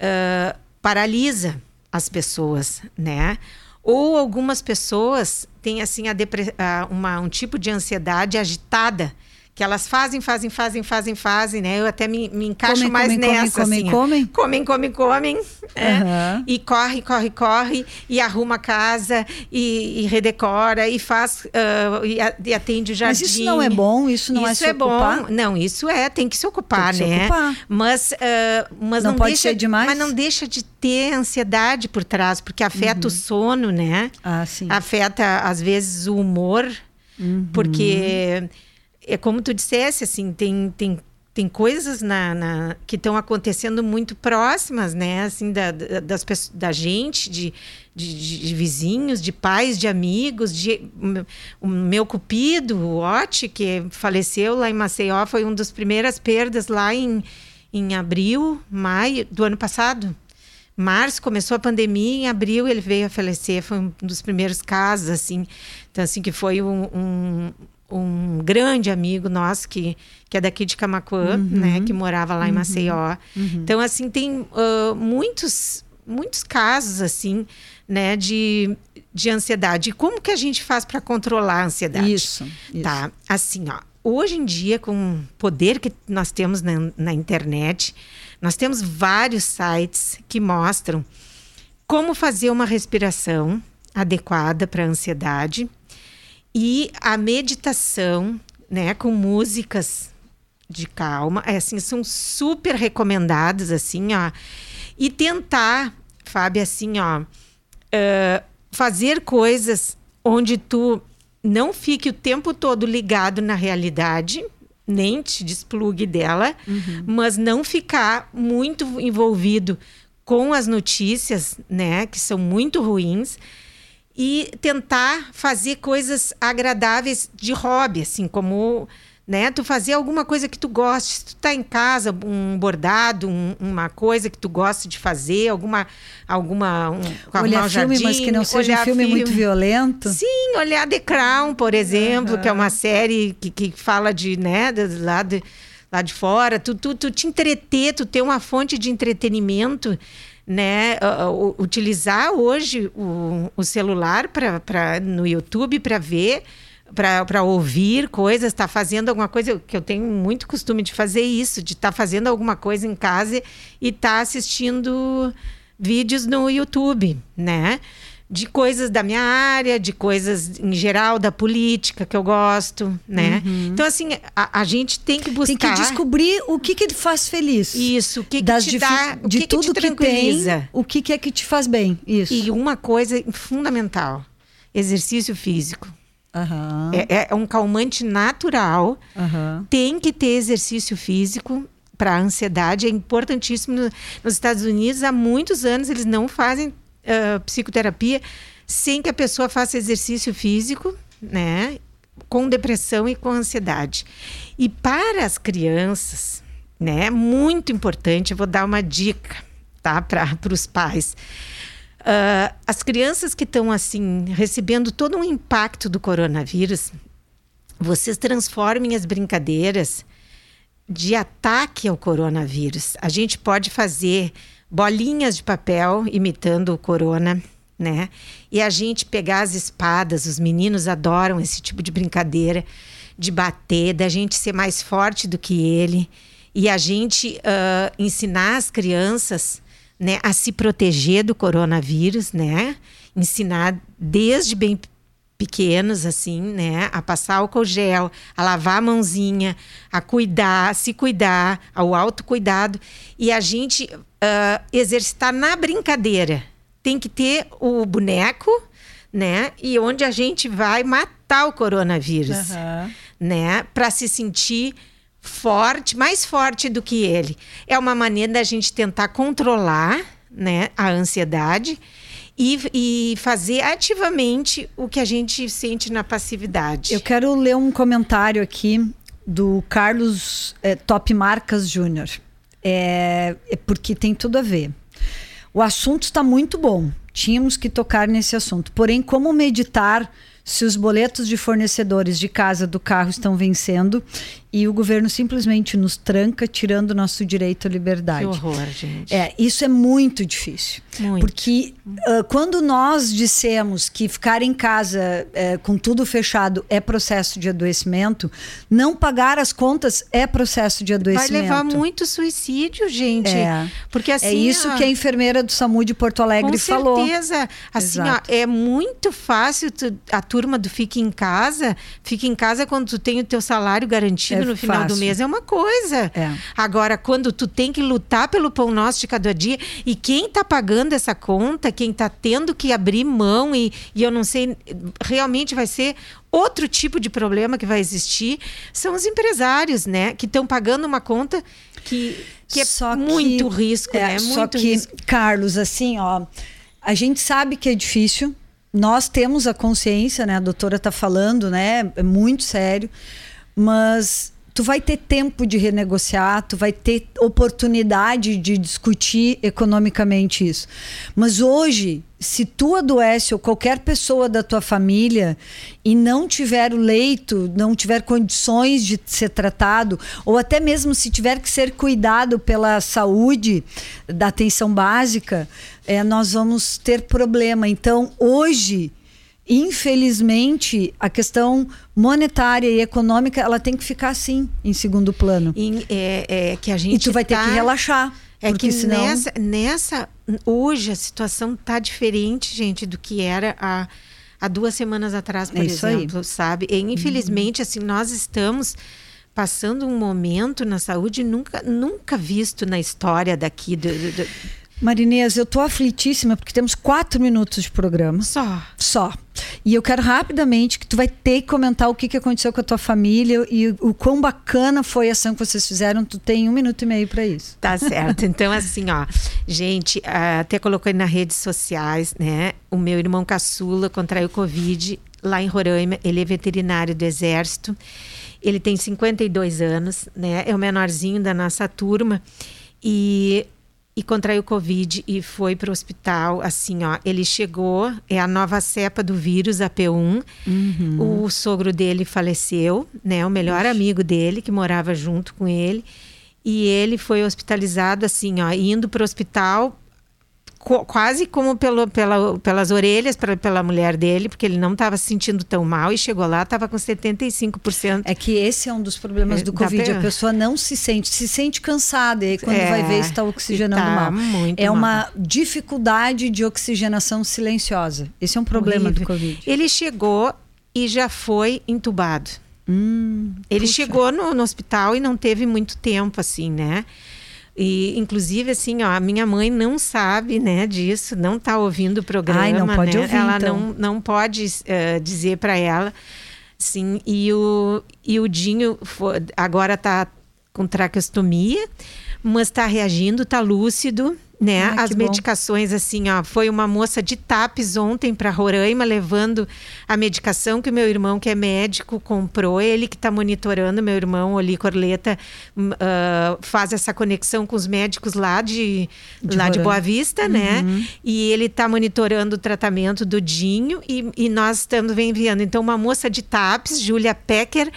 ah, paralisa as pessoas, né? Ou algumas pessoas têm assim a uma, um tipo de ansiedade agitada que elas fazem, fazem, fazem, fazem, fazem, né? Eu até me, me encaixo Comem, mais comem, nessa, comem, assim. comem? Comem, comem, comem. é. Aham. E corre, corre, corre, e arruma a casa, e, e redecora, e faz, ah, e, atende o jardim. Mas isso não é bom? Isso não é isso se é bom. Não, isso é, tem que se ocupar, Tem que se né? ocupar. Mas, ah, mas Não não, pode deixa, ser demais? Mas não deixa de ter ansiedade por trás, porque afeta o sono, né? Ah, sim. Afeta, às vezes, o humor, porque é como tu dissesse, assim, tem, tem, tem coisas na, na- que estão acontecendo muito próximas, né? Assim, da, da- das, da gente, de, de, de- vizinhos, de pais, de amigos, de o meu cupido, o Otti, que faleceu lá em Maceió, foi uma das primeiras perdas lá em, em abril, maio do ano passado. Março começou a pandemia, em abril ele veio a falecer, foi um dos primeiros casos, assim. Então, assim, que foi um, um, um grande amigo nosso, que, que é daqui de Camacuã, né? Que morava lá em Maceió. Então, assim, tem ah, muitos, muitos casos, assim, né? De, de ansiedade. E como que a gente faz para controlar a ansiedade? Isso, isso. Tá, assim, ó. Hoje em dia, com o poder que nós temos na, na internet, nós temos vários sites que mostram como fazer uma respiração adequada para a ansiedade e a meditação, né, com músicas de calma, é assim, são super recomendadas, assim, ó, e tentar, Fábio, assim, ó, eh, fazer coisas onde tu não fique o tempo todo ligado na realidade, nem te desplugue dela, mas não ficar muito envolvido com as notícias, né, que são muito ruins, e tentar fazer coisas agradáveis de hobby, assim, como né, tu fazer alguma coisa que tu goste. Se tu tá em casa, um bordado, um- uma coisa que tu gosta de fazer, alguma alguma um, Olhar filme, mas jardim, que não seja um olhar filme, muito violento. Sim, olhar The Crown, por exemplo, que é uma série que, que fala de, né, lá de- lá de fora, tu, tu, tu te entreter, tu ter uma fonte de entretenimento, né? Uh, utilizar hoje o, o celular pra, no YouTube para ver para ouvir coisas, estar tá fazendo alguma coisa, que eu tenho muito costume de fazer isso, de estar tá fazendo alguma coisa em casa e estar tá assistindo vídeos no YouTube, né? De coisas da minha área, de coisas em geral da política que eu gosto, né? Uhum. Então assim, a, a, gente tem que buscar tem que descobrir o que que te faz feliz. Isso, o que, que te dá, de que tudo que, te que tem, o que que é que te faz bem. Isso. E uma coisa fundamental, exercício físico. Uhum. É, é, um calmante natural. Uhum. Tem que ter exercício físico para a ansiedade. É importantíssimo. Nos Estados Unidos, há muitos anos, eles não fazem uh, psicoterapia sem que a pessoa faça exercício físico, né? Com depressão e com ansiedade. E para as crianças, né? Muito importante, eu vou dar uma dica, tá? Para os pais. Uh, as crianças que estão assim recebendo todo um impacto do coronavírus, vocês transformem as brincadeiras de ataque ao coronavírus. A gente pode fazer bolinhas de papel imitando o corona, né? E a gente pegar as espadas, os meninos adoram esse tipo de brincadeira, de bater, da gente ser mais forte do que ele e a gente uh, ensinar as crianças, né, a se proteger do coronavírus, né? Ensinar desde bem pequenos, assim, né? A passar álcool gel, a lavar a mãozinha, a cuidar, a se cuidar, ao autocuidado. E a gente uh, exercitar na brincadeira. Tem que ter o boneco, né? E onde a gente vai matar o coronavírus, uhum. né? Para se sentir forte, mais forte do que ele. É uma maneira da gente tentar controlar, né, a ansiedade e, e fazer ativamente o que a gente sente na passividade. Eu quero ler um comentário aqui do Carlos é, Top Marcas Júnior. É, é porque tem tudo a ver. O assunto está muito bom. Tínhamos que tocar nesse assunto. Porém, como meditar se os boletos de fornecedores de casa do carro estão vencendo e o governo simplesmente nos tranca, tirando nosso direito à liberdade. Que horror, gente. É, isso é muito difícil. Muito. Porque uh, quando nós dissemos que ficar em casa uh, com tudo fechado é processo de adoecimento, não pagar as contas é processo de adoecimento. Vai levar muito suicídio, gente. É. Porque assim. É isso ó, que a enfermeira do SAMU de Porto Alegre com falou. Com certeza. Assim, ó, é muito fácil tu, a turma do Fique em Casa. Fique em casa quando tu tem o teu salário garantido é no final fácil. do mês é uma coisa. É. Agora, quando tu tem que lutar pelo pão nosso de cada dia e quem está pagando essa conta, quem está tendo que abrir mão e, e eu não sei, realmente vai ser outro tipo de problema que vai existir, são os empresários, né? Que estão pagando uma conta que, que é só muito risco, é, né? Muito só que, risco. Carlos, assim, ó, a gente sabe que é difícil, nós temos a consciência, né? A doutora está falando, né? É muito sério, mas tu vai ter tempo de renegociar, tu vai ter oportunidade de discutir economicamente isso. Mas hoje, se tu adoece ou qualquer pessoa da tua família e não tiver o leito, não tiver condições de ser tratado, ou até mesmo se tiver que ser cuidado pela saúde da atenção básica, é, nós vamos ter problema. Então, hoje infelizmente, a questão monetária e econômica ela tem que ficar assim em segundo plano. E, é, é que a gente e tu vai tá... ter que relaxar. É que senão... nessa, nessa. Hoje a situação tá diferente, gente, do que era há, há duas semanas atrás, por é exemplo, aí. sabe? E, infelizmente, uhum. assim, nós estamos passando um momento na saúde nunca, nunca visto na história daqui do, do, Marinês, eu tô aflitíssima porque temos quatro minutos de programa. Só. Só. E eu quero rapidamente que tu vai ter que comentar o que, que aconteceu com a tua família e o quão bacana foi a ação que vocês fizeram. Tu tem um minuto e meio para isso. Tá certo. Então, assim, ó, gente, até colocou aí nas redes sociais, né? O meu irmão caçula contraiu Covid lá em Roraima. Ele é veterinário do Exército. Ele tem 52 anos, né? É o menorzinho da nossa turma. E e contraiu Covid e foi para o hospital. Assim, ó, ele chegou, é a nova cepa do vírus, a P1. Uhum. O sogro dele faleceu, né? O melhor Ixi. amigo dele, que morava junto com ele. E ele foi hospitalizado, assim, ó, indo para o hospital quase como pelo, pela, pelas orelhas pra, pela mulher dele, porque ele não estava se sentindo tão mal e chegou lá, estava com 75%. É que esse é um dos problemas é, do Covid. A pessoa não se sente, se sente cansada e quando é, vai ver está oxigenando tá mal. é mal. uma dificuldade de oxigenação silenciosa. Esse é um problema Horrível. do Covid. Ele chegou e já foi entubado. Hum, ele puxa. chegou no, no hospital e não teve muito tempo assim, né? E, inclusive, assim, ó, a minha mãe não sabe, né, disso, não está ouvindo o programa, Ai, não pode né? Ouvir, ela então. não, não pode uh, dizer para ela, sim. E o, e o Dinho agora está com traqueostomia, mas está reagindo, está lúcido, né? Ah, As medicações, bom. assim, ó, foi uma moça de TAPES ontem para Roraima levando a medicação que o meu irmão, que é médico, comprou. Ele que está monitorando, meu irmão, Oli Corleta, uh, faz essa conexão com os médicos lá de, de lá de Boa Vista, né? uhum. né? E ele está monitorando o tratamento do Dinho e, e nós estamos enviando. Então, uma moça de TAPES, Júlia Pecker,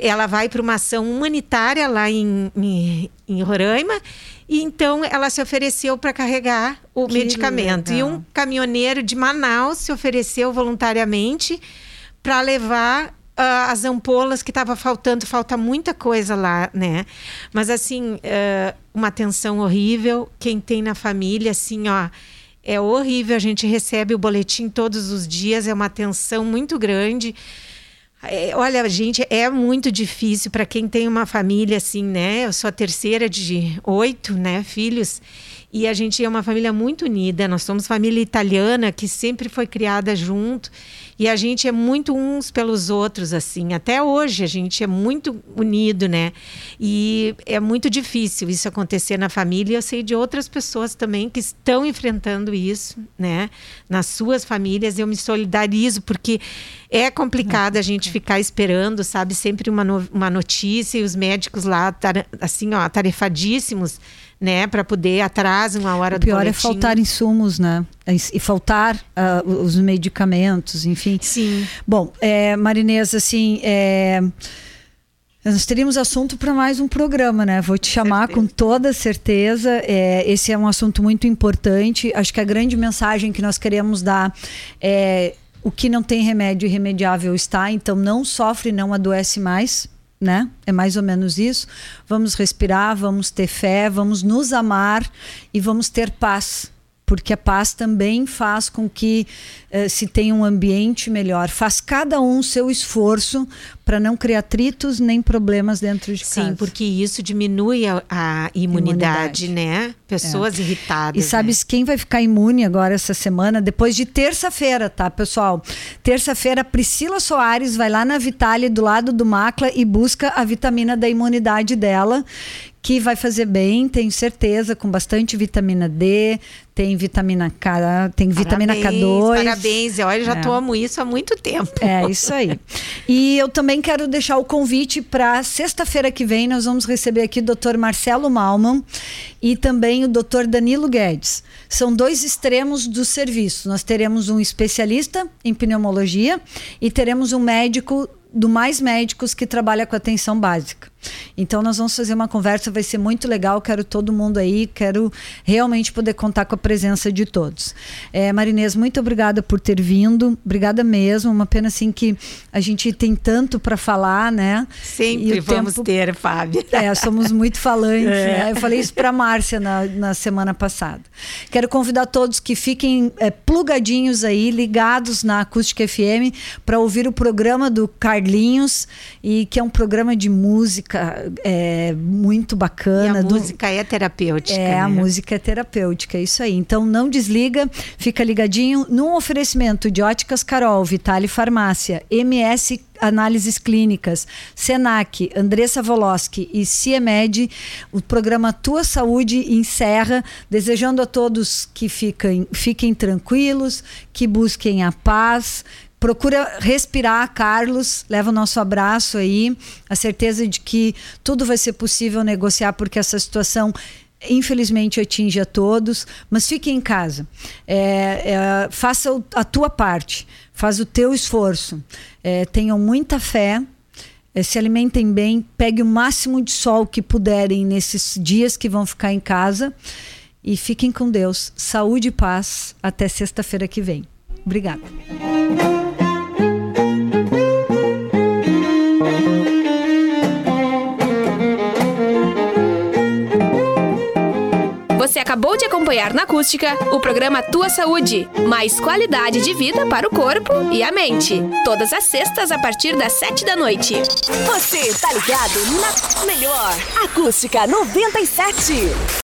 ela vai para uma ação humanitária lá em, em, em Roraima e então ela se ofereceu para carregar o que medicamento. Legal. E um caminhoneiro de Manaus se ofereceu voluntariamente para levar uh, as ampolas que estava faltando. Falta muita coisa lá, né? Mas assim, uh, uma tensão horrível. Quem tem na família, assim, ó. É horrível, a gente recebe o boletim todos os dias, é uma tensão muito grande. É, olha, gente, é muito difícil para quem tem uma família assim, né? Eu sou a terceira de oito, né, filhos. E a gente é uma família muito unida. Nós somos família italiana que sempre foi criada junto. E a gente é muito uns pelos outros, assim. Até hoje a gente é muito unido, né? E é muito difícil isso acontecer na família. Eu sei de outras pessoas também que estão enfrentando isso, né? Nas suas famílias. Eu me solidarizo, porque é complicado a gente ficar esperando, sabe? Sempre uma, no uma notícia e os médicos lá, assim, ó, tarefadíssimos né, para poder atrás uma hora o pior do pior é faltar insumos, né? E faltar uh, os medicamentos, enfim. Sim. Bom, é, Marinês, assim, é, nós teríamos assunto para mais um programa, né? Vou te chamar certeza. com toda certeza. É, esse é um assunto muito importante. Acho que a grande mensagem que nós queremos dar é o que não tem remédio irremediável está, então não sofre, não adoece mais né? É mais ou menos isso. Vamos respirar, vamos ter fé, vamos nos amar e vamos ter paz porque a paz também faz com que uh, se tenha um ambiente melhor. Faz cada um seu esforço para não criar atritos nem problemas dentro de Sim, casa. Sim, porque isso diminui a, a imunidade, imunidade, né? Pessoas é. irritadas. E sabes né? quem vai ficar imune agora essa semana? Depois de terça-feira, tá, pessoal? Terça-feira, Priscila Soares vai lá na Vitale, do lado do Macla, e busca a vitamina da imunidade dela que vai fazer bem, tenho certeza, com bastante vitamina D, tem vitamina K, tem vitamina parabéns, K2. Parabéns, olha, já é. tomo isso há muito tempo. É, isso aí. E eu também quero deixar o convite para sexta-feira que vem, nós vamos receber aqui o Dr. Marcelo Malman e também o Dr. Danilo Guedes. São dois extremos do serviço. Nós teremos um especialista em pneumologia e teremos um médico do Mais Médicos que trabalha com atenção básica. Então nós vamos fazer uma conversa, vai ser muito legal. Quero todo mundo aí, quero realmente poder contar com a presença de todos. É, Marinês, muito obrigada por ter vindo, obrigada mesmo. Uma pena assim que a gente tem tanto para falar, né? Sempre vamos tempo... ter, Fábio. É, somos muito falantes. É. Né? Eu falei isso para Márcia na, na semana passada. Quero convidar todos que fiquem é, plugadinhos aí, ligados na Acústica FM, para ouvir o programa do Carlinhos e que é um programa de música música é muito bacana. E a do... música é terapêutica. É, né? a música é terapêutica, é isso aí. Então não desliga, fica ligadinho. Num oferecimento de Óticas Carol, Vitale Farmácia, MS Análises Clínicas, Senac, Andressa Voloski e Ciemed, o programa Tua Saúde encerra, desejando a todos que fiquem, fiquem tranquilos, que busquem a paz, Procura respirar, Carlos. Leva o nosso abraço aí. A certeza de que tudo vai ser possível negociar, porque essa situação infelizmente atinge a todos, mas fique em casa. É, é, faça a tua parte, faz o teu esforço. É, tenham muita fé, é, se alimentem bem, pegue o máximo de sol que puderem nesses dias que vão ficar em casa e fiquem com Deus. Saúde e paz. Até sexta-feira que vem. Obrigada. Você acabou de acompanhar na Acústica o programa Tua Saúde, mais qualidade de vida para o corpo e a mente. Todas as sextas a partir das sete da noite. Você tá ligado na melhor Acústica 97.